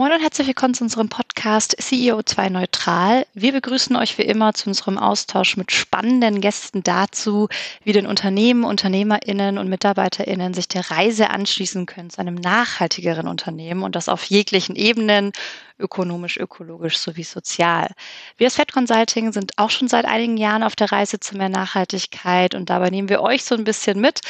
Moin und herzlich willkommen zu unserem Podcast CEO2 Neutral. Wir begrüßen euch wie immer zu unserem Austausch mit spannenden Gästen dazu, wie denn Unternehmen, UnternehmerInnen und MitarbeiterInnen sich der Reise anschließen können zu einem nachhaltigeren Unternehmen und das auf jeglichen Ebenen ökonomisch, ökologisch sowie sozial. Wir als Fed Consulting sind auch schon seit einigen Jahren auf der Reise zu mehr Nachhaltigkeit und dabei nehmen wir euch so ein bisschen mit,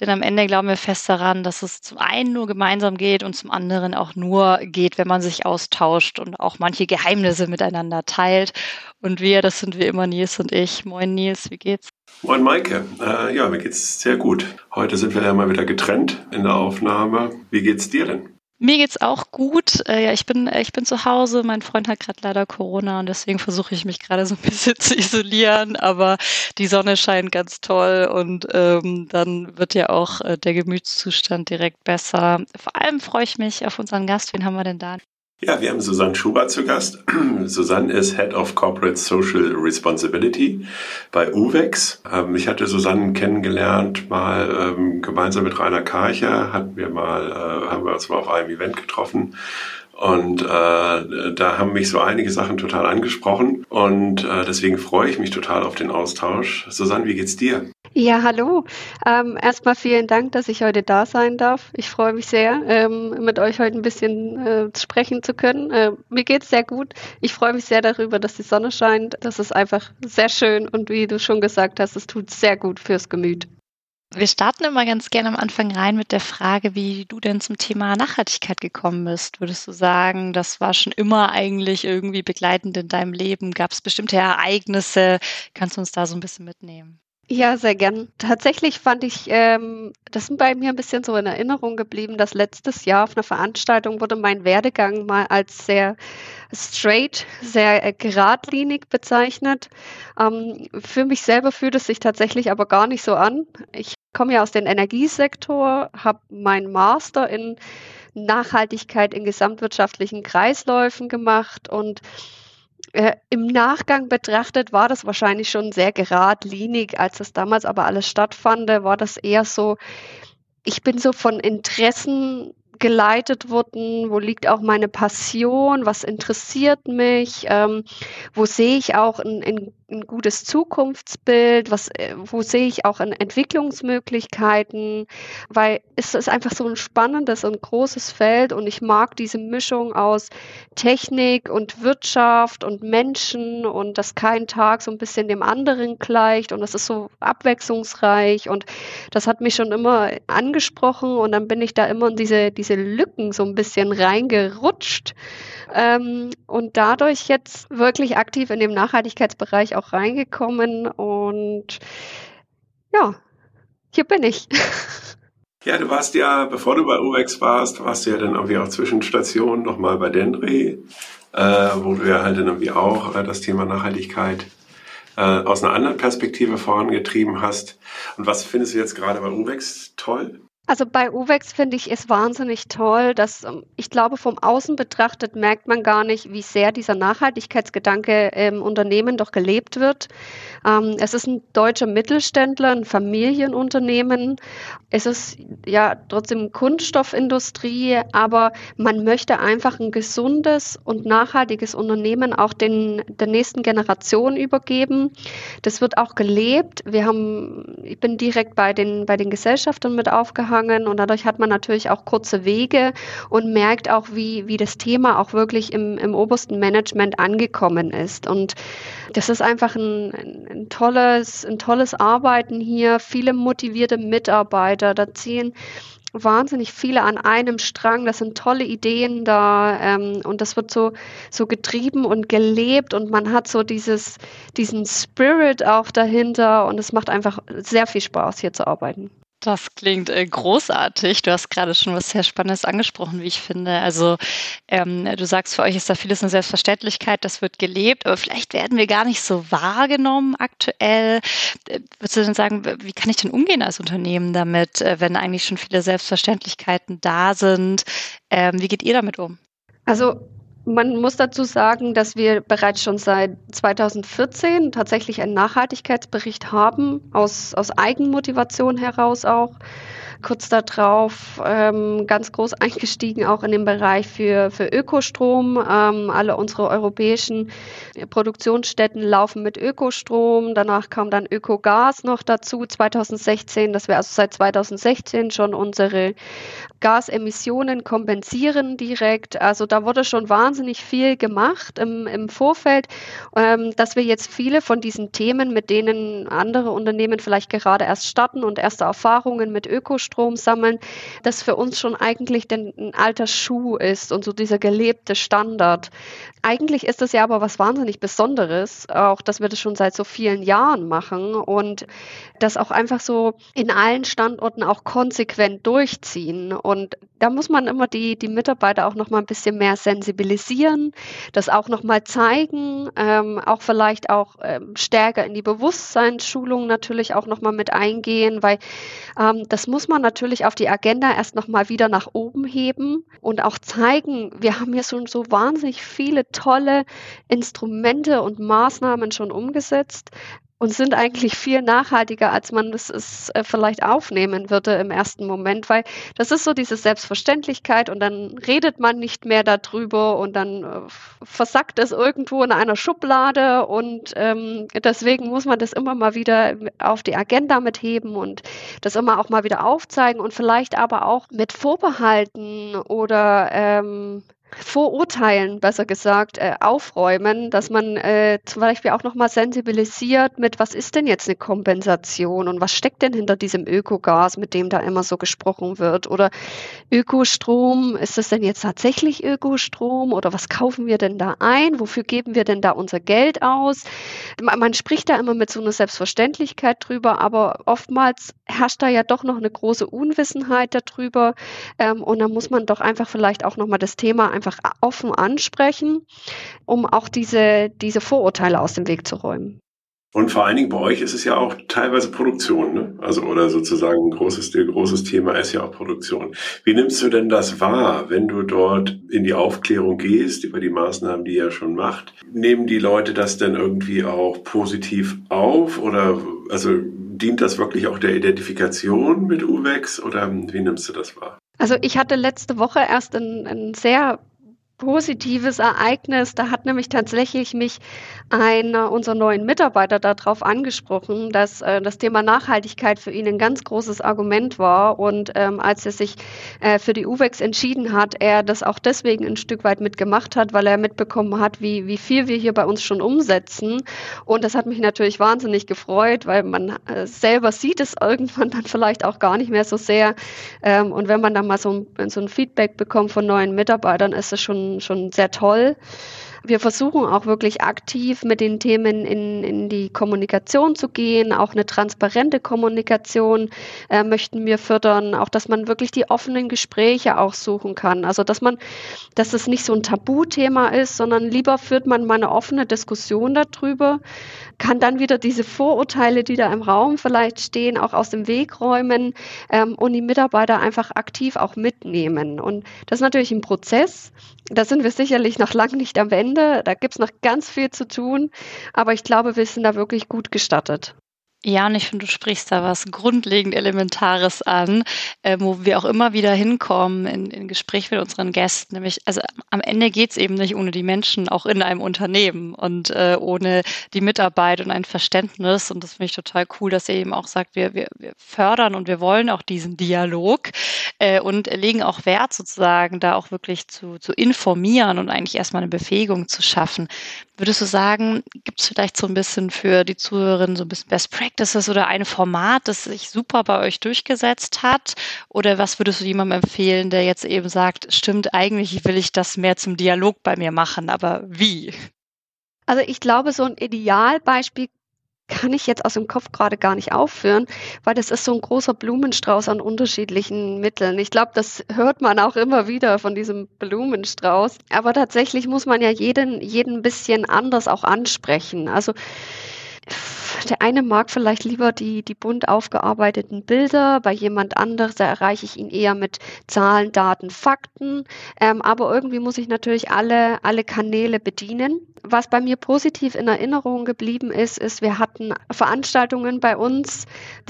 denn am Ende glauben wir fest daran, dass es zum einen nur gemeinsam geht und zum anderen auch nur geht, wenn man sich austauscht und auch manche Geheimnisse miteinander teilt. Und wir, das sind wie immer Nils und ich. Moin Nils, wie geht's? Moin Maike, äh, ja, mir geht's sehr gut. Heute sind wir ja mal wieder getrennt in der Aufnahme. Wie geht's dir denn? Mir geht's auch gut. Äh, ja, ich bin, ich bin zu Hause. Mein Freund hat gerade leider Corona und deswegen versuche ich mich gerade so ein bisschen zu isolieren. Aber die Sonne scheint ganz toll und ähm, dann wird ja auch äh, der Gemütszustand direkt besser. Vor allem freue ich mich auf unseren Gast. Wen haben wir denn da? Ja, wir haben Susanne Schubert zu Gast. Susanne ist Head of Corporate Social Responsibility bei UVEX. Ähm, ich hatte Susanne kennengelernt, mal ähm, gemeinsam mit Rainer Karcher, hatten wir mal, äh, haben wir uns mal auf einem Event getroffen. Und äh, da haben mich so einige Sachen total angesprochen und äh, deswegen freue ich mich total auf den Austausch. Susanne, wie geht's dir? Ja, hallo. Ähm, erstmal vielen Dank, dass ich heute da sein darf. Ich freue mich sehr, ähm, mit euch heute ein bisschen äh, sprechen zu können. Äh, mir geht's sehr gut. Ich freue mich sehr darüber, dass die Sonne scheint. Das ist einfach sehr schön und wie du schon gesagt hast, es tut sehr gut fürs Gemüt. Wir starten immer ganz gerne am Anfang rein mit der Frage, wie du denn zum Thema Nachhaltigkeit gekommen bist. Würdest du sagen, das war schon immer eigentlich irgendwie begleitend in deinem Leben? Gab es bestimmte Ereignisse? Kannst du uns da so ein bisschen mitnehmen? Ja, sehr gern. Tatsächlich fand ich, ähm, das ist bei mir ein bisschen so in Erinnerung geblieben, dass letztes Jahr auf einer Veranstaltung wurde mein Werdegang mal als sehr straight, sehr äh, geradlinig bezeichnet. Ähm, für mich selber fühlt es sich tatsächlich aber gar nicht so an. Ich komme ja aus dem Energiesektor, habe meinen Master in Nachhaltigkeit in gesamtwirtschaftlichen Kreisläufen gemacht und äh, Im Nachgang betrachtet war das wahrscheinlich schon sehr geradlinig, als das damals aber alles stattfand, war das eher so, ich bin so von Interessen geleitet worden, wo liegt auch meine Passion, was interessiert mich, ähm, wo sehe ich auch ein, ein ein gutes Zukunftsbild? Was, äh, wo sehe ich auch in Entwicklungsmöglichkeiten? Weil es ist einfach so ein spannendes und großes Feld und ich mag diese Mischung aus Technik und Wirtschaft und Menschen und dass kein Tag so ein bisschen dem anderen gleicht und das ist so abwechslungsreich und das hat mich schon immer angesprochen und dann bin ich da immer in diese, diese Lücken so ein bisschen reingerutscht ähm, und dadurch jetzt wirklich aktiv in dem Nachhaltigkeitsbereich auch reingekommen und ja, hier bin ich. Ja, du warst ja, bevor du bei UX warst, warst du ja dann irgendwie auch Zwischenstation nochmal bei Dendry, äh, wo du ja halt dann irgendwie auch äh, das Thema Nachhaltigkeit äh, aus einer anderen Perspektive vorangetrieben hast. Und was findest du jetzt gerade bei UX toll? Also bei UVEX finde ich es wahnsinnig toll, dass ähm, ich glaube, vom Außen betrachtet merkt man gar nicht, wie sehr dieser Nachhaltigkeitsgedanke im Unternehmen doch gelebt wird. Ähm, es ist ein deutscher Mittelständler, ein Familienunternehmen. Es ist ja trotzdem Kunststoffindustrie, aber man möchte einfach ein gesundes und nachhaltiges Unternehmen auch den, der nächsten Generation übergeben. Das wird auch gelebt. Wir haben, ich bin direkt bei den, bei den Gesellschaftern mit aufgehangen und dadurch hat man natürlich auch kurze Wege und merkt auch, wie, wie das Thema auch wirklich im, im obersten Management angekommen ist. Und das ist einfach ein, ein, tolles, ein tolles Arbeiten hier, viele motivierte Mitarbeiter, da ziehen wahnsinnig viele an einem Strang. Das sind tolle Ideen da ähm, und das wird so, so getrieben und gelebt und man hat so dieses, diesen Spirit auch dahinter und es macht einfach sehr viel Spaß, hier zu arbeiten. Das klingt äh, großartig. Du hast gerade schon was sehr Spannendes angesprochen, wie ich finde. Also ähm, du sagst, für euch ist da vieles eine Selbstverständlichkeit, das wird gelebt, aber vielleicht werden wir gar nicht so wahrgenommen aktuell. Äh, würdest du denn sagen, wie kann ich denn umgehen als Unternehmen damit, äh, wenn eigentlich schon viele Selbstverständlichkeiten da sind? Ähm, wie geht ihr damit um? Also man muss dazu sagen, dass wir bereits schon seit 2014 tatsächlich einen Nachhaltigkeitsbericht haben, aus, aus Eigenmotivation heraus auch. Kurz darauf ähm, ganz groß eingestiegen, auch in den Bereich für, für Ökostrom. Ähm, alle unsere europäischen Produktionsstätten laufen mit Ökostrom. Danach kam dann Ökogas noch dazu 2016, dass wir also seit 2016 schon unsere Gasemissionen kompensieren direkt. Also da wurde schon wahnsinnig viel gemacht im, im Vorfeld, ähm, dass wir jetzt viele von diesen Themen, mit denen andere Unternehmen vielleicht gerade erst starten und erste Erfahrungen mit Ökostrom sammeln, das für uns schon eigentlich ein alter Schuh ist und so dieser gelebte Standard. Eigentlich ist das ja aber was wahnsinnig Besonderes, auch dass wir das schon seit so vielen Jahren machen und das auch einfach so in allen Standorten auch konsequent durchziehen. Und da muss man immer die, die Mitarbeiter auch noch mal ein bisschen mehr sensibilisieren, das auch noch mal zeigen, ähm, auch vielleicht auch ähm, stärker in die Bewusstseinsschulung natürlich auch noch mal mit eingehen, weil ähm, das muss man natürlich auf die Agenda erst noch mal wieder nach oben heben und auch zeigen, wir haben hier schon so wahnsinnig viele tolle Instrumente und Maßnahmen schon umgesetzt und sind eigentlich viel nachhaltiger, als man das ist, äh, vielleicht aufnehmen würde im ersten Moment, weil das ist so diese Selbstverständlichkeit und dann redet man nicht mehr darüber und dann äh, versackt es irgendwo in einer Schublade und ähm, deswegen muss man das immer mal wieder auf die Agenda mitheben und das immer auch mal wieder aufzeigen und vielleicht aber auch mit Vorbehalten oder ähm, Vorurteilen, besser gesagt, äh, aufräumen, dass man äh, zum Beispiel auch nochmal sensibilisiert mit, was ist denn jetzt eine Kompensation und was steckt denn hinter diesem Ökogas, mit dem da immer so gesprochen wird? Oder Ökostrom, ist das denn jetzt tatsächlich Ökostrom oder was kaufen wir denn da ein? Wofür geben wir denn da unser Geld aus? Man, man spricht da immer mit so einer Selbstverständlichkeit drüber, aber oftmals herrscht da ja doch noch eine große Unwissenheit darüber ähm, und da muss man doch einfach vielleicht auch nochmal das Thema einfach offen ansprechen, um auch diese, diese Vorurteile aus dem Weg zu räumen. Und vor allen Dingen bei euch ist es ja auch teilweise Produktion, ne? Also oder sozusagen ein großes, großes Thema ist ja auch Produktion. Wie nimmst du denn das wahr, wenn du dort in die Aufklärung gehst über die Maßnahmen, die ihr schon macht? Nehmen die Leute das denn irgendwie auch positiv auf oder also dient das wirklich auch der Identifikation mit UVEX oder wie nimmst du das wahr? Also ich hatte letzte Woche erst ein, ein sehr positives Ereignis. Da hat nämlich tatsächlich mich einer unserer neuen Mitarbeiter darauf angesprochen, dass äh, das Thema Nachhaltigkeit für ihn ein ganz großes Argument war. Und ähm, als er sich äh, für die UVEX entschieden hat, er das auch deswegen ein Stück weit mitgemacht hat, weil er mitbekommen hat, wie, wie viel wir hier bei uns schon umsetzen. Und das hat mich natürlich wahnsinnig gefreut, weil man äh, selber sieht es irgendwann dann vielleicht auch gar nicht mehr so sehr. Ähm, und wenn man dann mal so ein, so ein Feedback bekommt von neuen Mitarbeitern, ist es schon, schon sehr toll. Wir versuchen auch wirklich aktiv mit den Themen in, in die Kommunikation zu gehen. Auch eine transparente Kommunikation äh, möchten wir fördern. Auch, dass man wirklich die offenen Gespräche auch suchen kann. Also, dass man, dass es nicht so ein Tabuthema ist, sondern lieber führt man mal eine offene Diskussion darüber, kann dann wieder diese Vorurteile, die da im Raum vielleicht stehen, auch aus dem Weg räumen ähm, und die Mitarbeiter einfach aktiv auch mitnehmen. Und das ist natürlich ein Prozess. Da sind wir sicherlich noch lange nicht am Ende. Da gibt es noch ganz viel zu tun. Aber ich glaube, wir sind da wirklich gut gestartet. Ja, und ich finde, du sprichst da was grundlegend Elementares an, äh, wo wir auch immer wieder hinkommen in, in Gespräch mit unseren Gästen. Nämlich, also am Ende geht's eben nicht ohne die Menschen, auch in einem Unternehmen und äh, ohne die Mitarbeit und ein Verständnis. Und das finde ich total cool, dass ihr eben auch sagt, wir, wir, wir fördern und wir wollen auch diesen Dialog äh, und legen auch Wert sozusagen, da auch wirklich zu, zu informieren und eigentlich erstmal eine Befähigung zu schaffen. Würdest du sagen, gibt es vielleicht so ein bisschen für die Zuhörerinnen so ein bisschen Best Practices oder ein Format, das sich super bei euch durchgesetzt hat? Oder was würdest du jemandem empfehlen, der jetzt eben sagt, stimmt, eigentlich will ich das mehr zum Dialog bei mir machen, aber wie? Also ich glaube, so ein Idealbeispiel kann ich jetzt aus dem Kopf gerade gar nicht aufführen, weil das ist so ein großer Blumenstrauß an unterschiedlichen Mitteln. Ich glaube, das hört man auch immer wieder von diesem Blumenstrauß. Aber tatsächlich muss man ja jeden, jeden bisschen anders auch ansprechen. Also der eine mag vielleicht lieber die, die bunt aufgearbeiteten Bilder, bei jemand anderes erreiche ich ihn eher mit Zahlen, Daten, Fakten. Ähm, aber irgendwie muss ich natürlich alle, alle Kanäle bedienen. Was bei mir positiv in Erinnerung geblieben ist, ist, wir hatten Veranstaltungen bei uns,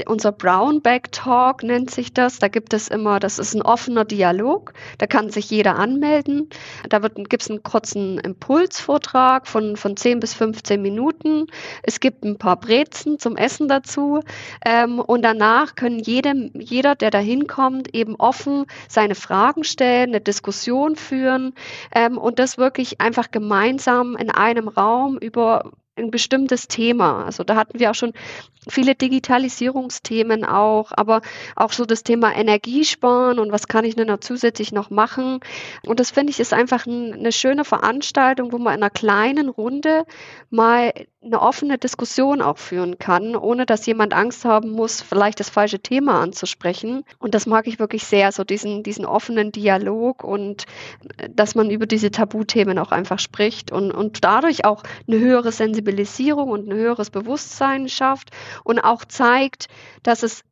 unser Brownback Talk nennt sich das. Da gibt es immer, das ist ein offener Dialog, da kann sich jeder anmelden. Da gibt es einen kurzen Impulsvortrag von, von 10 bis 15 Minuten. Es gibt ein paar Brezen zum Essen dazu. Ähm, und danach können jedem, jeder, der da hinkommt, eben offen seine Fragen stellen, eine Diskussion führen ähm, und das wirklich einfach gemeinsam in einem Raum über ein bestimmtes Thema. Also da hatten wir auch schon viele Digitalisierungsthemen auch, aber auch so das Thema Energiesparen und was kann ich denn da zusätzlich noch machen. Und das finde ich ist einfach ein, eine schöne Veranstaltung, wo man in einer kleinen Runde mal eine offene Diskussion auch führen kann, ohne dass jemand Angst haben muss, vielleicht das falsche Thema anzusprechen. Und das mag ich wirklich sehr, so diesen, diesen offenen Dialog und äh, dass man über diese Tabuthemen auch einfach spricht und, und dadurch auch eine höhere Sensibilisierung und ein höheres Bewusstsein schafft und auch zeigt, dass es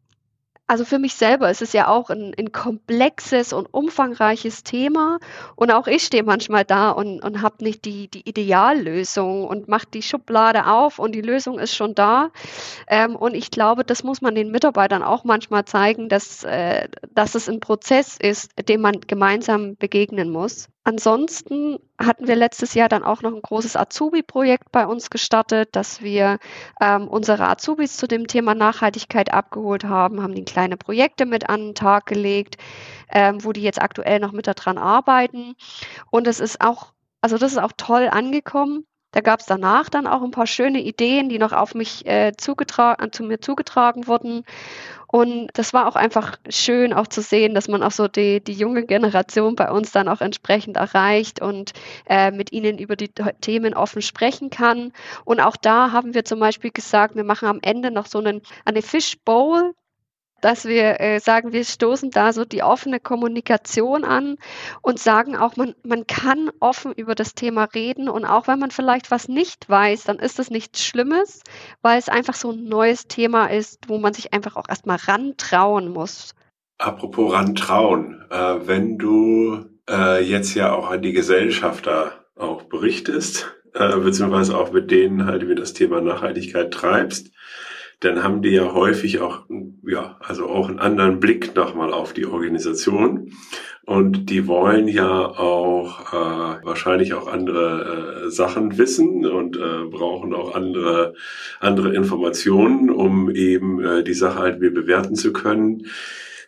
also für mich selber ist es ja auch ein, ein komplexes und umfangreiches Thema. Und auch ich stehe manchmal da und, und habe nicht die, die Ideallösung und mache die Schublade auf und die Lösung ist schon da. Ähm, und ich glaube, das muss man den Mitarbeitern auch manchmal zeigen, dass, äh, dass es ein Prozess ist, dem man gemeinsam begegnen muss. Ansonsten hatten wir letztes Jahr dann auch noch ein großes Azubi-Projekt bei uns gestartet, dass wir ähm, unsere Azubis zu dem Thema Nachhaltigkeit abgeholt haben, haben die kleine Projekte mit an den Tag gelegt, ähm, wo die jetzt aktuell noch mit daran arbeiten. Und es ist auch, also das ist auch toll angekommen. Da gab es danach dann auch ein paar schöne Ideen, die noch auf mich äh, zugetragen, zu mir zugetragen wurden. Und das war auch einfach schön, auch zu sehen, dass man auch so die, die junge Generation bei uns dann auch entsprechend erreicht und äh, mit ihnen über die Themen offen sprechen kann. Und auch da haben wir zum Beispiel gesagt, wir machen am Ende noch so einen, eine Fishbowl dass wir äh, sagen, wir stoßen da so die offene Kommunikation an und sagen auch, man, man kann offen über das Thema reden und auch wenn man vielleicht was nicht weiß, dann ist das nichts Schlimmes, weil es einfach so ein neues Thema ist, wo man sich einfach auch erstmal rantrauen muss. Apropos rantrauen, äh, wenn du äh, jetzt ja auch an die Gesellschafter auch berichtest, äh, beziehungsweise auch mit denen halt über das Thema Nachhaltigkeit treibst, dann haben die ja häufig auch, ja, also auch einen anderen Blick nochmal auf die Organisation. Und die wollen ja auch äh, wahrscheinlich auch andere äh, Sachen wissen und äh, brauchen auch andere, andere Informationen, um eben äh, die Sache halt mehr bewerten zu können.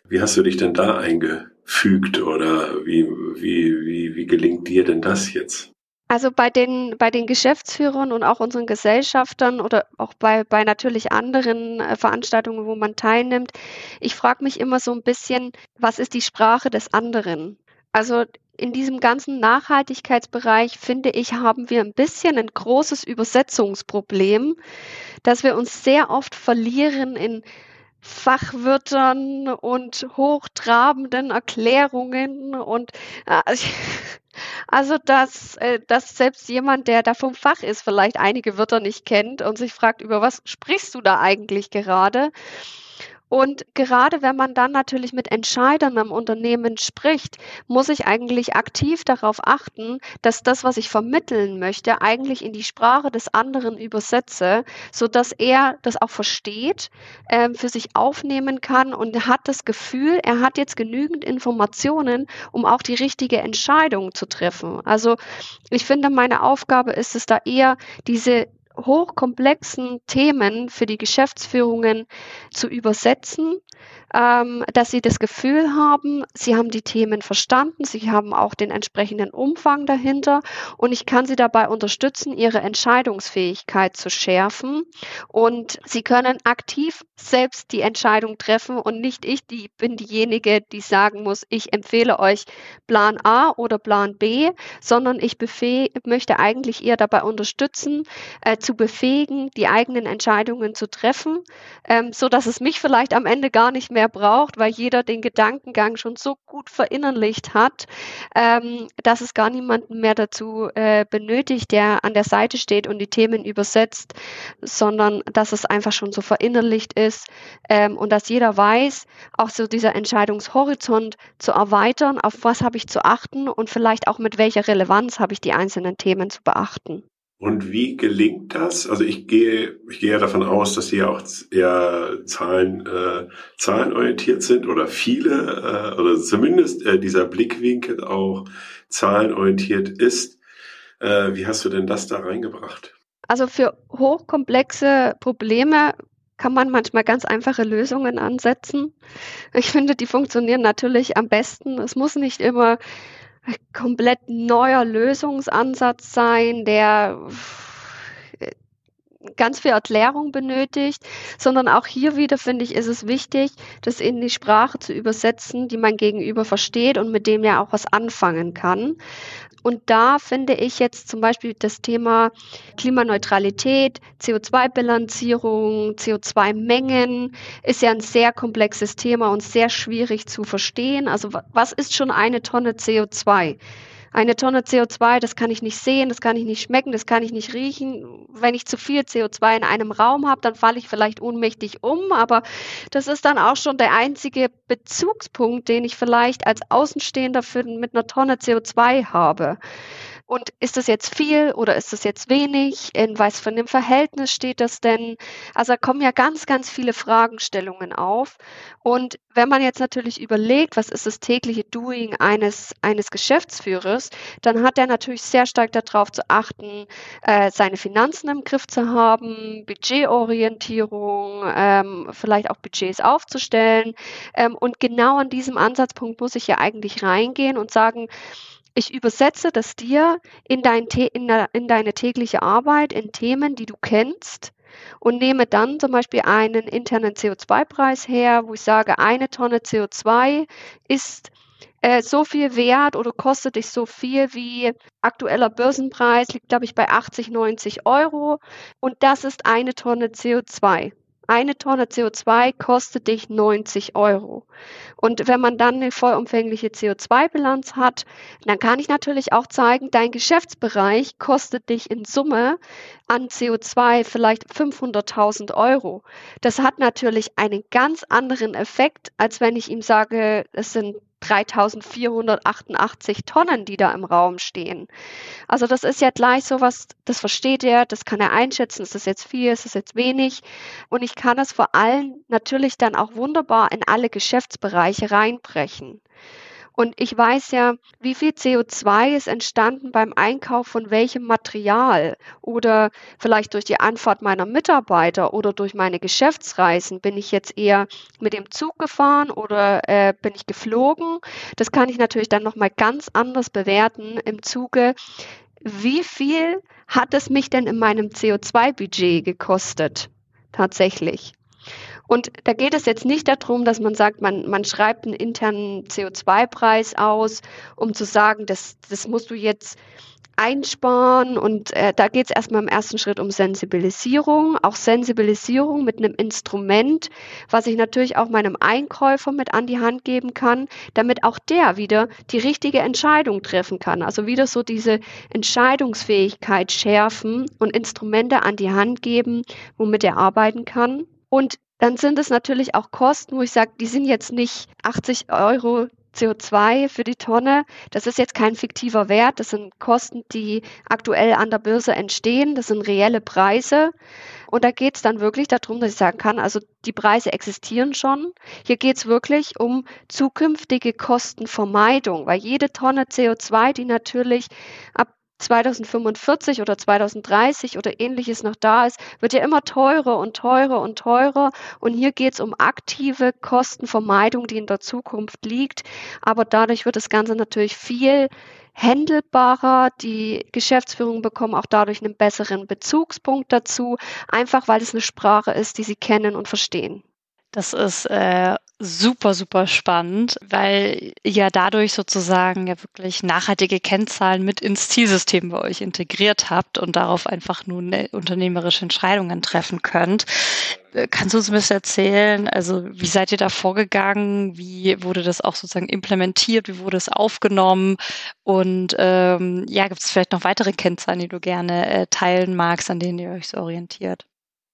Wie hast du dich denn da eingefügt oder wie, wie, wie, wie gelingt dir denn das jetzt? Also bei den, bei den Geschäftsführern und auch unseren Gesellschaftern oder auch bei, bei natürlich anderen äh, Veranstaltungen, wo man teilnimmt, ich frage mich immer so ein bisschen, was ist die Sprache des anderen? Also in diesem ganzen Nachhaltigkeitsbereich, finde ich, haben wir ein bisschen ein großes Übersetzungsproblem, dass wir uns sehr oft verlieren in Fachwörtern und hochtrabenden Erklärungen und äh, also dass, äh, dass selbst jemand, der da vom Fach ist, vielleicht einige Wörter nicht kennt und sich fragt, über was sprichst du da eigentlich gerade? Und gerade wenn man dann natürlich mit Entscheidern im Unternehmen spricht, muss ich eigentlich aktiv darauf achten, dass das, was ich vermitteln möchte, eigentlich in die Sprache des anderen übersetze, so dass er das auch versteht, äh, für sich aufnehmen kann und hat das Gefühl, er hat jetzt genügend Informationen, um auch die richtige Entscheidung zu treffen. Also ich finde, meine Aufgabe ist es da eher, diese hochkomplexen Themen für die Geschäftsführungen zu übersetzen ähm, dass sie das Gefühl haben, sie haben die Themen verstanden, sie haben auch den entsprechenden Umfang dahinter. Und ich kann sie dabei unterstützen, ihre Entscheidungsfähigkeit zu schärfen. Und sie können aktiv selbst die Entscheidung treffen und nicht ich, die bin diejenige, die sagen muss, ich empfehle euch Plan A oder Plan B, sondern ich möchte eigentlich eher dabei unterstützen, äh, zu befähigen, die eigenen Entscheidungen zu treffen, ähm, so dass es mich vielleicht am Ende gar nicht mehr braucht, weil jeder den Gedankengang schon so gut verinnerlicht hat, ähm, dass es gar niemanden mehr dazu äh, benötigt, der an der Seite steht und die Themen übersetzt, sondern dass es einfach schon so verinnerlicht ist ähm, und dass jeder weiß, auch so dieser Entscheidungshorizont zu erweitern, auf was habe ich zu achten und vielleicht auch mit welcher Relevanz habe ich die einzelnen Themen zu beachten. Und wie gelingt das? Also ich gehe, ich gehe ja davon aus, dass Sie ja auch eher Zahlen, äh, zahlenorientiert sind oder viele äh, oder zumindest äh, dieser Blickwinkel auch zahlenorientiert ist. Äh, wie hast du denn das da reingebracht? Also für hochkomplexe Probleme kann man manchmal ganz einfache Lösungen ansetzen. Ich finde, die funktionieren natürlich am besten. Es muss nicht immer komplett neuer Lösungsansatz sein, der äh, ganz viel Erklärung benötigt, sondern auch hier wieder finde ich, ist es wichtig, das in die Sprache zu übersetzen, die mein Gegenüber versteht und mit dem ja auch was anfangen kann. Und da finde ich jetzt zum Beispiel das Thema Klimaneutralität, CO2-Bilanzierung, CO2-Mengen ist ja ein sehr komplexes Thema und sehr schwierig zu verstehen. Also was ist schon eine Tonne CO2? Eine Tonne CO2, das kann ich nicht sehen, das kann ich nicht schmecken, das kann ich nicht riechen. Wenn ich zu viel CO2 in einem Raum habe, dann falle ich vielleicht ohnmächtig um, aber das ist dann auch schon der einzige Bezugspunkt, den ich vielleicht als Außenstehender für, mit einer Tonne CO2 habe. Und ist das jetzt viel oder ist das jetzt wenig? In was für einem Verhältnis steht das denn? Also da kommen ja ganz, ganz viele Fragestellungen auf. Und wenn man jetzt natürlich überlegt, was ist das tägliche Doing eines, eines Geschäftsführers, dann hat er natürlich sehr stark darauf zu achten, äh, seine Finanzen im Griff zu haben, Budgetorientierung, ähm, vielleicht auch Budgets aufzustellen. Ähm, und genau an diesem Ansatzpunkt muss ich ja eigentlich reingehen und sagen, ich übersetze das dir in, dein, in, in deine tägliche Arbeit, in Themen, die du kennst und nehme dann zum Beispiel einen internen CO2-Preis her, wo ich sage, eine Tonne CO2 ist äh, so viel wert oder kostet dich so viel wie aktueller Börsenpreis, liegt glaube ich bei 80, 90 Euro und das ist eine Tonne CO2. Eine Tonne CO2 kostet dich 90 Euro. Und wenn man dann eine vollumfängliche CO2-Bilanz hat, dann kann ich natürlich auch zeigen, dein Geschäftsbereich kostet dich in Summe an CO2 vielleicht 500.000 Euro. Das hat natürlich einen ganz anderen Effekt, als wenn ich ihm sage, es sind 3488 Tonnen, die da im Raum stehen. Also das ist ja gleich sowas, das versteht er, das kann er einschätzen, ist das jetzt viel, ist das jetzt wenig. Und ich kann es vor allem natürlich dann auch wunderbar in alle Geschäftsbereiche reinbrechen. Und ich weiß ja, wie viel CO2 ist entstanden beim Einkauf von welchem Material oder vielleicht durch die Anfahrt meiner Mitarbeiter oder durch meine Geschäftsreisen. Bin ich jetzt eher mit dem Zug gefahren oder äh, bin ich geflogen? Das kann ich natürlich dann nochmal ganz anders bewerten im Zuge. Wie viel hat es mich denn in meinem CO2-Budget gekostet? Tatsächlich. Und da geht es jetzt nicht darum, dass man sagt, man, man schreibt einen internen CO2-Preis aus, um zu sagen, das, das musst du jetzt einsparen. Und äh, da geht es erstmal im ersten Schritt um Sensibilisierung, auch Sensibilisierung mit einem Instrument, was ich natürlich auch meinem Einkäufer mit an die Hand geben kann, damit auch der wieder die richtige Entscheidung treffen kann. Also wieder so diese Entscheidungsfähigkeit schärfen und Instrumente an die Hand geben, womit er arbeiten kann. Und dann sind es natürlich auch Kosten, wo ich sage, die sind jetzt nicht 80 Euro CO2 für die Tonne. Das ist jetzt kein fiktiver Wert. Das sind Kosten, die aktuell an der Börse entstehen. Das sind reelle Preise. Und da geht es dann wirklich darum, dass ich sagen kann, also die Preise existieren schon. Hier geht es wirklich um zukünftige Kostenvermeidung, weil jede Tonne CO2, die natürlich ab 2045 oder 2030 oder ähnliches noch da ist, wird ja immer teurer und teurer und teurer. Und hier geht es um aktive Kostenvermeidung, die in der Zukunft liegt. Aber dadurch wird das Ganze natürlich viel händelbarer. Die Geschäftsführung bekommen auch dadurch einen besseren Bezugspunkt dazu, einfach weil es eine Sprache ist, die sie kennen und verstehen. Das ist äh, super, super spannend, weil ihr dadurch sozusagen ja wirklich nachhaltige Kennzahlen mit ins Zielsystem bei euch integriert habt und darauf einfach nun äh, unternehmerische Entscheidungen treffen könnt. Äh, kannst du uns ein bisschen erzählen, also wie seid ihr da vorgegangen? Wie wurde das auch sozusagen implementiert? Wie wurde es aufgenommen? Und ähm, ja, gibt es vielleicht noch weitere Kennzahlen, die du gerne äh, teilen magst, an denen ihr euch so orientiert?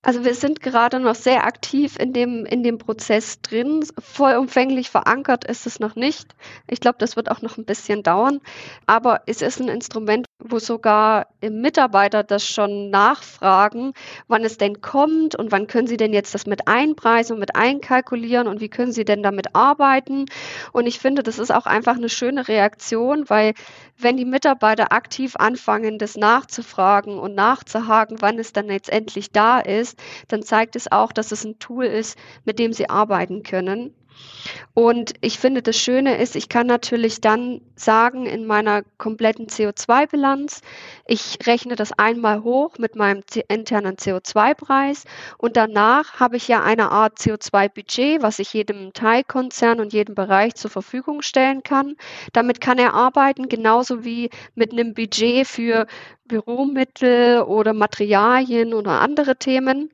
Also wir sind gerade noch sehr aktiv in dem, in dem Prozess drin. Vollumfänglich verankert ist es noch nicht. Ich glaube, das wird auch noch ein bisschen dauern. Aber es ist ein Instrument, wo sogar Mitarbeiter das schon nachfragen, wann es denn kommt und wann können sie denn jetzt das mit einpreisen und mit einkalkulieren und wie können sie denn damit arbeiten. Und ich finde, das ist auch einfach eine schöne Reaktion, weil wenn die Mitarbeiter aktiv anfangen, das nachzufragen und nachzuhaken, wann es dann jetzt endlich da ist, dann zeigt es auch, dass es ein Tool ist, mit dem sie arbeiten können. Und ich finde, das Schöne ist, ich kann natürlich dann sagen, in meiner kompletten CO2-Bilanz, ich rechne das einmal hoch mit meinem internen CO2-Preis und danach habe ich ja eine Art CO2-Budget, was ich jedem Teilkonzern und jedem Bereich zur Verfügung stellen kann. Damit kann er arbeiten, genauso wie mit einem Budget für Büromittel oder Materialien oder andere Themen.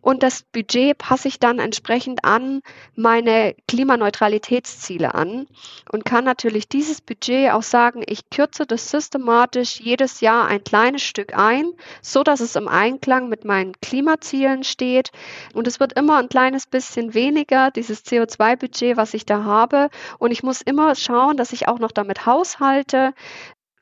Und das Budget passe ich dann entsprechend an meine Klimaneutralitätsziele an und kann natürlich dieses Budget auch sagen, ich kürze das systematisch jedes Jahr ein kleines Stück ein, so dass es im Einklang mit meinen Klimazielen steht. Und es wird immer ein kleines bisschen weniger, dieses CO2-Budget, was ich da habe. Und ich muss immer schauen, dass ich auch noch damit haushalte,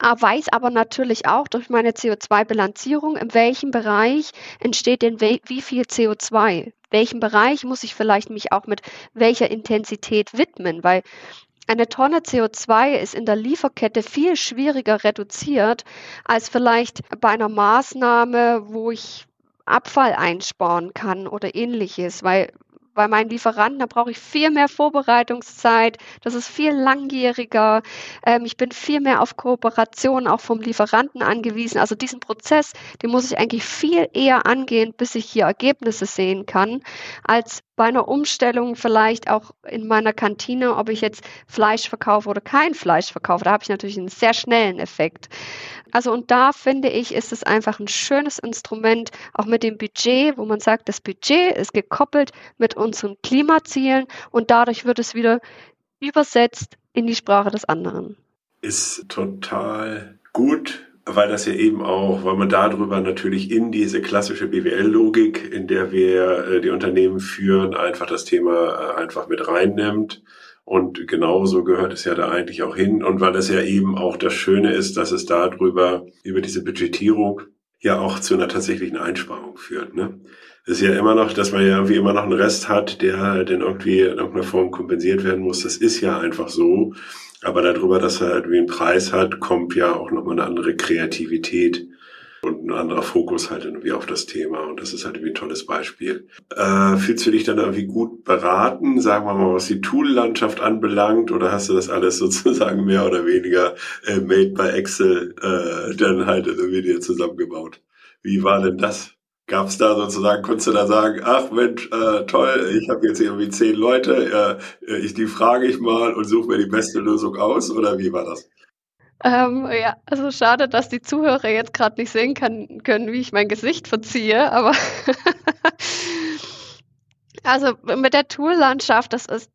weiß aber natürlich auch durch meine CO2-Bilanzierung, in welchem Bereich entsteht denn wie viel CO2. Welchem Bereich muss ich vielleicht mich auch mit welcher Intensität widmen, weil eine Tonne CO2 ist in der Lieferkette viel schwieriger reduziert als vielleicht bei einer Maßnahme, wo ich Abfall einsparen kann oder ähnliches, weil bei meinen Lieferanten, da brauche ich viel mehr Vorbereitungszeit, das ist viel langjähriger, ähm, ich bin viel mehr auf Kooperation auch vom Lieferanten angewiesen. Also diesen Prozess, den muss ich eigentlich viel eher angehen, bis ich hier Ergebnisse sehen kann, als bei einer Umstellung vielleicht auch in meiner Kantine, ob ich jetzt Fleisch verkaufe oder kein Fleisch verkaufe. Da habe ich natürlich einen sehr schnellen Effekt. Also und da finde ich, ist es einfach ein schönes Instrument, auch mit dem Budget, wo man sagt, das Budget ist gekoppelt mit unseren Klimazielen und dadurch wird es wieder übersetzt in die Sprache des anderen. Ist total gut weil das ja eben auch, weil man darüber natürlich in diese klassische BWL-Logik, in der wir äh, die Unternehmen führen, einfach das Thema äh, einfach mit reinnimmt. Und genauso gehört es ja da eigentlich auch hin. Und weil es ja eben auch das Schöne ist, dass es darüber, über diese Budgetierung ja auch zu einer tatsächlichen Einsparung führt. Ne? Es ist ja immer noch, dass man ja irgendwie immer noch einen Rest hat, der in irgendwie in irgendeiner Form kompensiert werden muss. Das ist ja einfach so. Aber darüber, dass er halt wie einen Preis hat, kommt ja auch nochmal eine andere Kreativität und ein anderer Fokus halt irgendwie auf das Thema. Und das ist halt irgendwie ein tolles Beispiel. Äh, fühlst du dich dann irgendwie gut beraten, sagen wir mal, was die Tool-Landschaft anbelangt? Oder hast du das alles sozusagen mehr oder weniger äh, made by Excel äh, dann halt irgendwie dir zusammengebaut? Wie war denn das? Gab es da sozusagen, konntest du da sagen, ach Mensch, äh, toll, ich habe jetzt irgendwie zehn Leute, äh, ich, die frage ich mal und suche mir die beste Lösung aus oder wie war das? Ähm, ja, also schade, dass die Zuhörer jetzt gerade nicht sehen kann, können, wie ich mein Gesicht verziehe, aber also mit der Tool-Landschaft, das ist,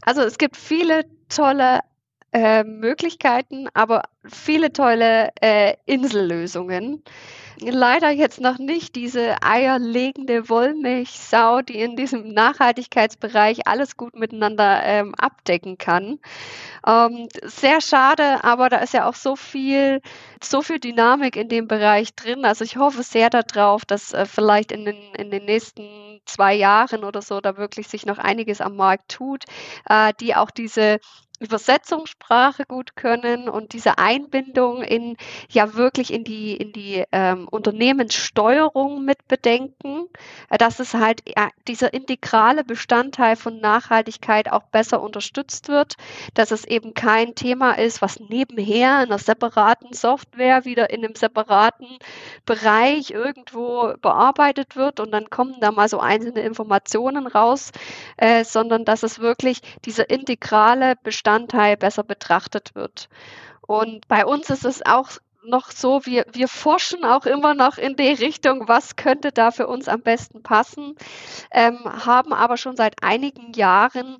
also es gibt viele tolle äh, Möglichkeiten, aber viele tolle äh, Insellösungen leider jetzt noch nicht diese eierlegende Wollmilchsau, die in diesem Nachhaltigkeitsbereich alles gut miteinander ähm, abdecken kann. Ähm, sehr schade, aber da ist ja auch so viel, so viel Dynamik in dem Bereich drin. Also ich hoffe sehr darauf, dass äh, vielleicht in den, in den nächsten zwei Jahren oder so da wirklich sich noch einiges am Markt tut, äh, die auch diese Übersetzungssprache gut können und diese Einbindung in ja wirklich in die in die ähm, Unternehmenssteuerung mit bedenken, äh, dass es halt ja, dieser integrale Bestandteil von Nachhaltigkeit auch besser unterstützt wird, dass es eben kein Thema ist, was nebenher in einer separaten Software wieder in einem separaten Bereich irgendwo bearbeitet wird und dann kommen da mal so einzelne Informationen raus, äh, sondern dass es wirklich dieser integrale Bestandteil Bestandteil besser betrachtet wird. Und bei uns ist es auch noch so, wir, wir forschen auch immer noch in die Richtung, was könnte da für uns am besten passen, ähm, haben aber schon seit einigen Jahren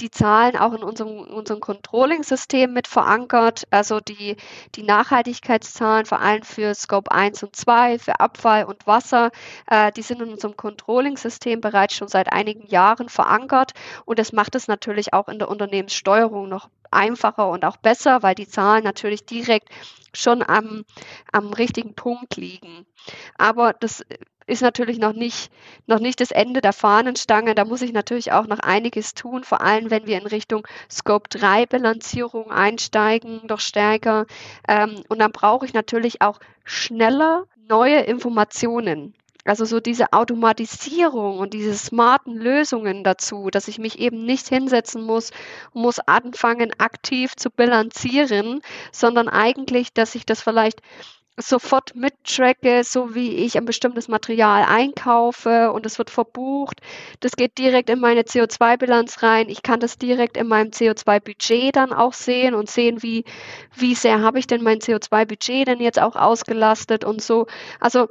die Zahlen auch in unserem, unserem Controlling-System mit verankert, also die, die Nachhaltigkeitszahlen vor allem für Scope 1 und 2, für Abfall und Wasser, äh, die sind in unserem Controlling-System bereits schon seit einigen Jahren verankert. Und das macht es natürlich auch in der Unternehmenssteuerung noch einfacher und auch besser, weil die Zahlen natürlich direkt schon am, am richtigen Punkt liegen. Aber das ist natürlich noch nicht, noch nicht das Ende der Fahnenstange. Da muss ich natürlich auch noch einiges tun, vor allem wenn wir in Richtung Scope 3 Bilanzierung einsteigen, doch stärker. Ähm, und dann brauche ich natürlich auch schneller neue Informationen. Also so diese Automatisierung und diese smarten Lösungen dazu, dass ich mich eben nicht hinsetzen muss, muss anfangen, aktiv zu bilanzieren, sondern eigentlich, dass ich das vielleicht sofort mittracke, so wie ich ein bestimmtes Material einkaufe und es wird verbucht. Das geht direkt in meine CO2-Bilanz rein. Ich kann das direkt in meinem CO2-Budget dann auch sehen und sehen, wie, wie sehr habe ich denn mein CO2-Budget denn jetzt auch ausgelastet und so. Also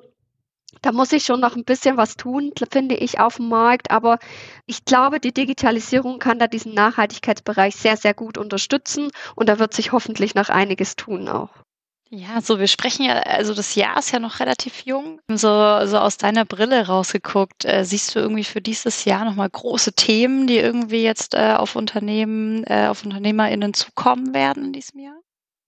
da muss ich schon noch ein bisschen was tun, finde ich, auf dem Markt. Aber ich glaube, die Digitalisierung kann da diesen Nachhaltigkeitsbereich sehr, sehr gut unterstützen. Und da wird sich hoffentlich noch einiges tun auch. Ja, so wir sprechen ja, also das Jahr ist ja noch relativ jung. So, so aus deiner Brille rausgeguckt, äh, siehst du irgendwie für dieses Jahr nochmal große Themen, die irgendwie jetzt äh, auf Unternehmen, äh, auf UnternehmerInnen zukommen werden in diesem Jahr?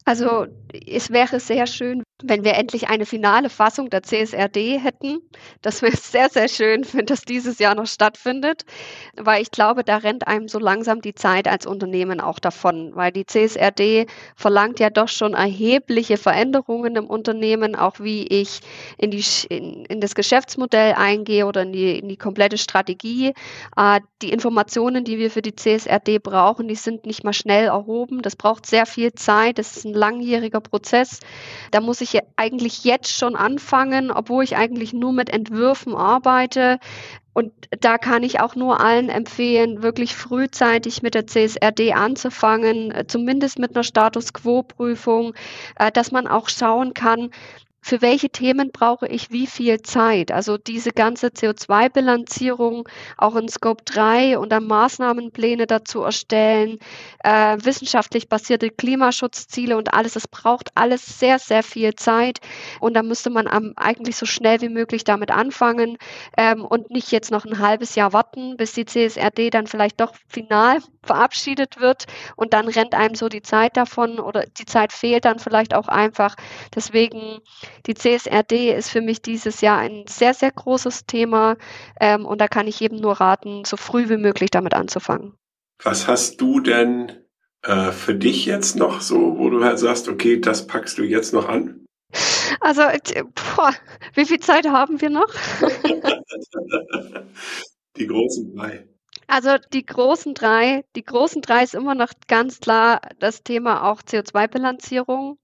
Also es wäre sehr schön, wenn wir endlich eine finale Fassung der CSRD hätten. Das wäre sehr, sehr schön, wenn das dieses Jahr noch stattfindet, weil ich glaube, da rennt einem so langsam die Zeit als Unternehmen auch davon, weil die CSRD verlangt ja doch schon erhebliche Veränderungen im Unternehmen, auch wie ich in, die, in, in das Geschäftsmodell eingehe oder in die, in die komplette Strategie. Äh, die Informationen, die wir für die CSRD brauchen, die sind nicht mal schnell erhoben. Das braucht sehr viel Zeit. Das ist ein langjähriger Prozess. Da muss ich eigentlich jetzt schon anfangen, obwohl ich eigentlich nur mit Entwürfen arbeite. Und da kann ich auch nur allen empfehlen, wirklich frühzeitig mit der CSRD anzufangen, äh, zumindest mit einer Status Quo-Prüfung, äh, dass man auch schauen kann, für welche Themen brauche ich wie viel Zeit? Also diese ganze CO2-Bilanzierung auch in Scope 3 und dann Maßnahmenpläne dazu erstellen, äh, wissenschaftlich basierte Klimaschutzziele und alles. Es braucht alles sehr, sehr viel Zeit und da müsste man am, eigentlich so schnell wie möglich damit anfangen ähm, und nicht jetzt noch ein halbes Jahr warten, bis die CSRD dann vielleicht doch final verabschiedet wird und dann rennt einem so die Zeit davon oder die Zeit fehlt dann vielleicht auch einfach. Deswegen die CSRD ist für mich dieses Jahr ein sehr, sehr großes Thema ähm, und da kann ich jedem nur raten, so früh wie möglich damit anzufangen. Was hast du denn äh, für dich jetzt noch so, wo du halt sagst, okay, das packst du jetzt noch an? Also, boah, wie viel Zeit haben wir noch? die großen drei. Also die großen drei, die großen drei ist immer noch ganz klar das Thema auch CO2-Bilanzierung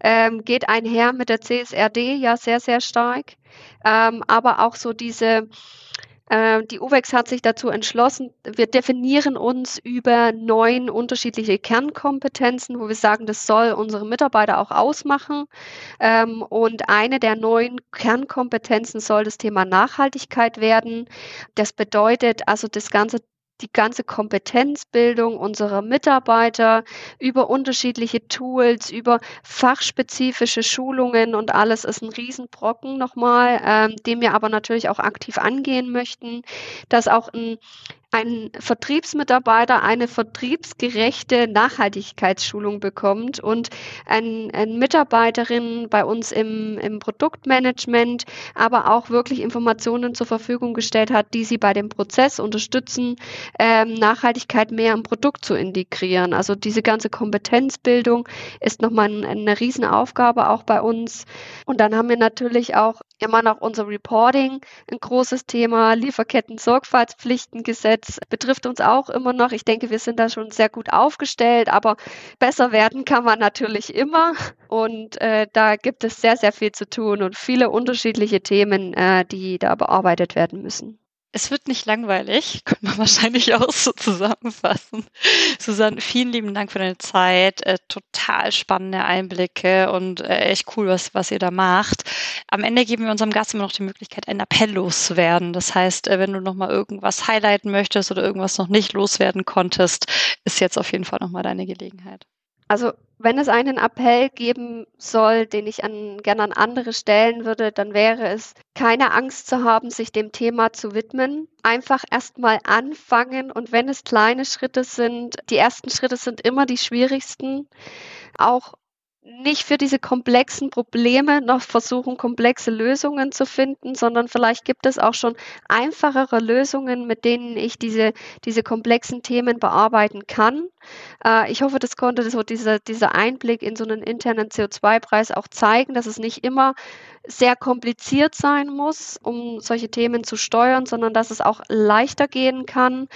ähm, geht einher mit der CSRD ja sehr, sehr stark. Ähm, aber auch so diese, äh, die UVEX hat sich dazu entschlossen, wir definieren uns über neun unterschiedliche Kernkompetenzen, wo wir sagen, das soll unsere Mitarbeiter auch ausmachen. Ähm, und eine der neuen Kernkompetenzen soll das Thema Nachhaltigkeit werden. Das bedeutet also das ganze die ganze Kompetenzbildung unserer Mitarbeiter über unterschiedliche Tools, über fachspezifische Schulungen und alles ist ein Riesenbrocken nochmal, ähm, den wir aber natürlich auch aktiv angehen möchten, dass auch ein ein Vertriebsmitarbeiter eine vertriebsgerechte Nachhaltigkeitsschulung bekommt und ein, ein Mitarbeiterin bei uns im, im Produktmanagement aber auch wirklich Informationen zur Verfügung gestellt hat, die sie bei dem Prozess unterstützen, ähm, Nachhaltigkeit mehr im Produkt zu integrieren. Also diese ganze Kompetenzbildung ist nochmal ein, eine Riesenaufgabe auch bei uns. Und dann haben wir natürlich auch immer noch unser Reporting, ein großes Thema, Lieferketten-Sorgfaltspflichtengesetz betrifft uns auch immer noch. Ich denke, wir sind da schon sehr gut aufgestellt, aber besser werden kann man natürlich immer. Und äh, da gibt es sehr, sehr viel zu tun und viele unterschiedliche Themen, äh, die da bearbeitet werden müssen. Es wird nicht langweilig, könnte man wahrscheinlich auch so zusammenfassen. Susanne, vielen lieben Dank für deine Zeit. Äh, total spannende Einblicke und äh, echt cool, was, was ihr da macht. Am Ende geben wir unserem Gast immer noch die Möglichkeit, einen Appell loszuwerden. Das heißt, äh, wenn du nochmal irgendwas highlighten möchtest oder irgendwas noch nicht loswerden konntest, ist jetzt auf jeden Fall nochmal deine Gelegenheit. Also wenn es einen Appell geben soll, den ich an, gerne an andere stellen würde, dann wäre es, keine Angst zu haben, sich dem Thema zu widmen. Einfach erstmal anfangen und wenn es kleine Schritte sind, die ersten Schritte sind immer die schwierigsten. Auch nicht für diese komplexen Probleme noch versuchen, komplexe Lösungen zu finden, sondern vielleicht gibt es auch schon einfachere Lösungen, mit denen ich diese, diese komplexen Themen bearbeiten kann. Äh, ich hoffe, das konnte so dieser, dieser Einblick in so einen internen CO2-Preis auch zeigen, dass es nicht immer sehr kompliziert sein muss, um solche Themen zu steuern, sondern dass es auch leichter gehen kann,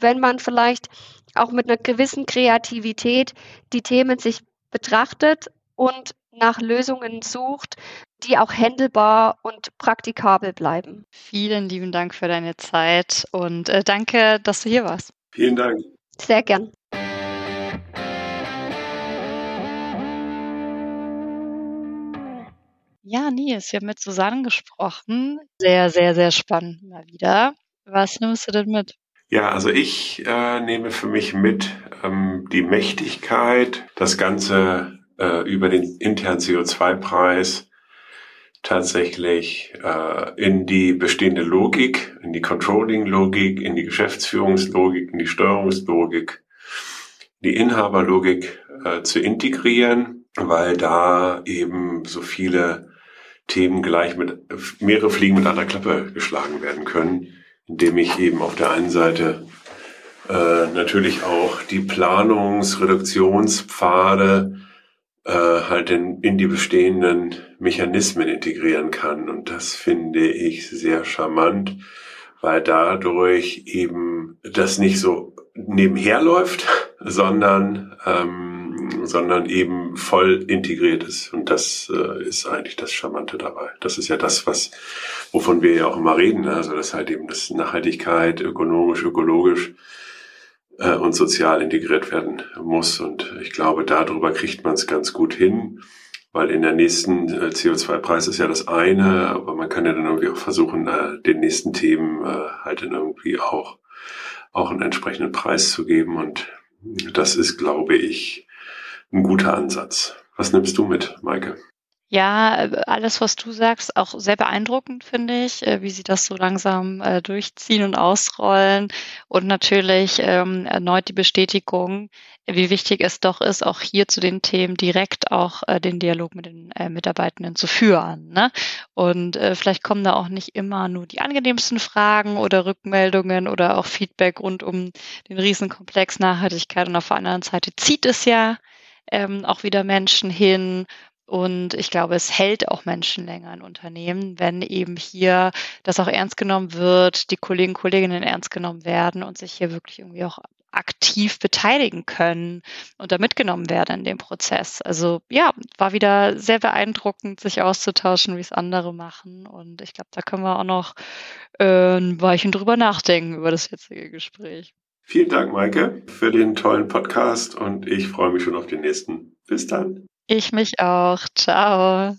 wenn man vielleicht auch mit einer gewissen Kreativität die Themen sich betrachtet und nach Lösungen sucht, die auch händelbar und praktikabel bleiben. Vielen lieben Dank für deine Zeit und äh, danke, dass du hier warst. Vielen Dank. Sehr gern. Ja, Nils, wir haben mit Susanne gesprochen. Sehr, sehr, sehr spannend mal wieder. Was nimmst du denn mit? Ja, also ich äh, nehme für mich mit ähm, die Mächtigkeit, das Ganze äh, über den internen CO2-Preis tatsächlich äh, in die bestehende Logik, in die Controlling-Logik, in die Geschäftsführungslogik, in die Steuerungslogik, die Inhaberlogik äh, zu integrieren, weil da eben so viele Themen gleich mit mehrere Fliegen mit einer Klappe geschlagen werden können, indem ich eben auf der einen Seite äh, natürlich auch die Planungsreduktionspfade äh, halt in, in die bestehenden Mechanismen integrieren kann. Und das finde ich sehr charmant, weil dadurch eben das nicht so nebenher läuft, sondern ähm, sondern eben voll integriert ist. Und das äh, ist eigentlich das Charmante dabei. Das ist ja das, was wovon wir ja auch immer reden. Also das halt eben das Nachhaltigkeit, ökonomisch, ökologisch äh, und sozial integriert werden muss. Und ich glaube, darüber kriegt man es ganz gut hin, weil in der nächsten äh, CO2-Preis ist ja das eine, aber man kann ja dann irgendwie auch versuchen, äh, den nächsten Themen äh, halt dann irgendwie auch, auch einen entsprechenden Preis zu geben. Und das ist, glaube ich, ein guter Ansatz. Was nimmst du mit, Maike? Ja, alles, was du sagst, auch sehr beeindruckend, finde ich, äh, wie sie das so langsam äh, durchziehen und ausrollen. Und natürlich ähm, erneut die Bestätigung, wie wichtig es doch ist, auch hier zu den Themen direkt auch äh, den Dialog mit den äh, Mitarbeitenden zu führen. Ne? Und äh, vielleicht kommen da auch nicht immer nur die angenehmsten Fragen oder Rückmeldungen oder auch Feedback rund um den Riesenkomplex Nachhaltigkeit. Und auf der anderen Seite zieht es ja ähm, auch wieder Menschen hin und ich glaube, es hält auch Menschen länger in Unternehmen, wenn eben hier das auch ernst genommen wird, die Kollegen, Kolleginnen ernst genommen werden und sich hier wirklich irgendwie auch aktiv beteiligen können und da mitgenommen werden in dem Prozess. Also ja, war wieder sehr beeindruckend, sich auszutauschen, wie es andere machen. Und ich glaube, da können wir auch noch äh, ein Weilchen drüber nachdenken über das jetzige Gespräch. Vielen Dank, Maike, für den tollen Podcast und ich freue mich schon auf den nächsten. Bis dann. Ich mich auch. Ciao.